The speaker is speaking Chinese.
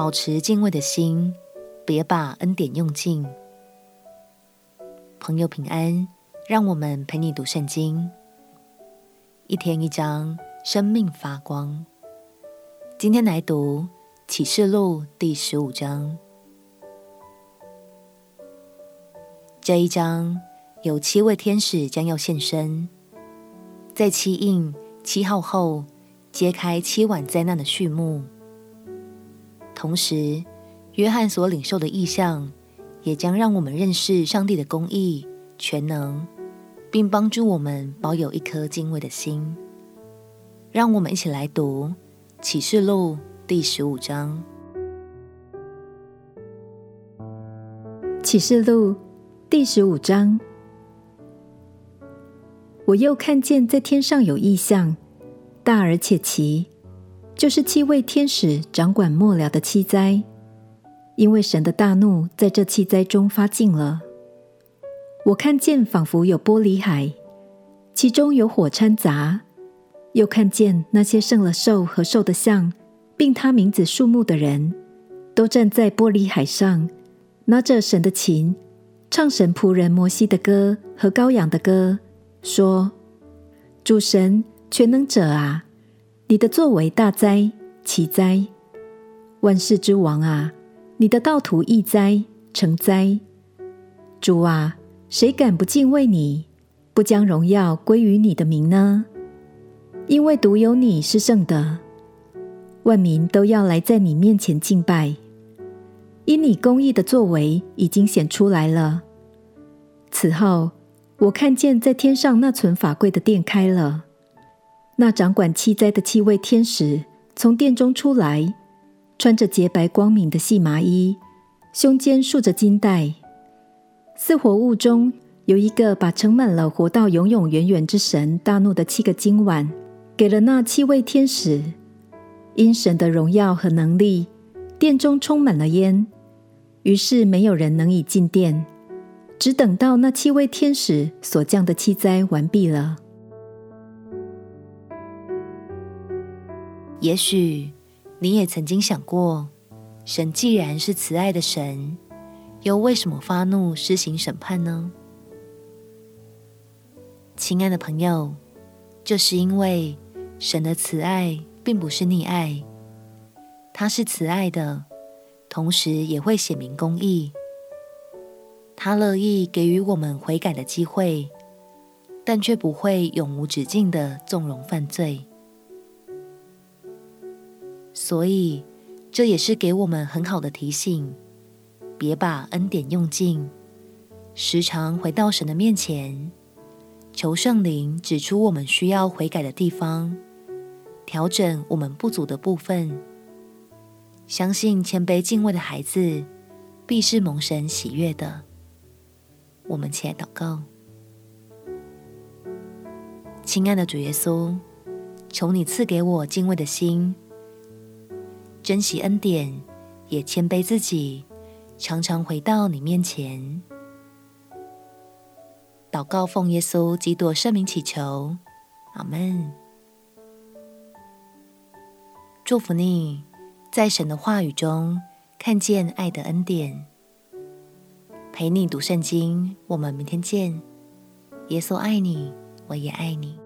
保持敬畏的心，别把恩典用尽。朋友平安，让我们陪你读圣经，一天一章，生命发光。今天来读启示录第十五章。这一章有七位天使将要现身，在七印七号后揭开七晚灾难的序幕。同时，约翰所领受的异象也将让我们认识上帝的公义、全能，并帮助我们保有一颗敬畏的心。让我们一起来读启示录第十五章。启示录。第十五章，我又看见在天上有异象，大而且奇，就是七位天使掌管末了的七灾，因为神的大怒在这七灾中发尽了。我看见仿佛有玻璃海，其中有火掺杂，又看见那些胜了兽和兽的像，并他名字数目的人，都站在玻璃海上，拿着神的琴。唱神仆人摩西的歌和羔羊的歌，说：“主神全能者啊，你的作为大哉奇哉！万世之王啊，你的道途义哉成哉！主啊，谁敢不敬畏你，不将荣耀归于你的名呢？因为独有你是圣的，万民都要来在你面前敬拜。”因你公义的作为已经显出来了。此后，我看见在天上那存法柜的殿开了，那掌管七灾的七位天使从殿中出来，穿着洁白光明的细麻衣，胸间束着金带。四活物中有一个把盛满了活到永永远远之神大怒的七个金碗，给了那七位天使。因神的荣耀和能力，殿中充满了烟。于是没有人能以进殿，只等到那七位天使所降的七灾完毕了。也许你也曾经想过，神既然是慈爱的神，又为什么发怒施行审判呢？亲爱的朋友，就是因为神的慈爱并不是溺爱，他是慈爱的。同时也会显明公义，他乐意给予我们悔改的机会，但却不会永无止境的纵容犯罪。所以，这也是给我们很好的提醒：别把恩典用尽，时常回到神的面前，求圣灵指出我们需要悔改的地方，调整我们不足的部分。相信谦卑敬畏的孩子，必是蒙神喜悦的。我们起来祷告，亲爱的主耶稣，求你赐给我敬畏的心，珍惜恩典，也谦卑自己，常常回到你面前。祷告奉耶稣基督圣名祈求，阿门。祝福你。在神的话语中看见爱的恩典，陪你读圣经。我们明天见。耶稣爱你，我也爱你。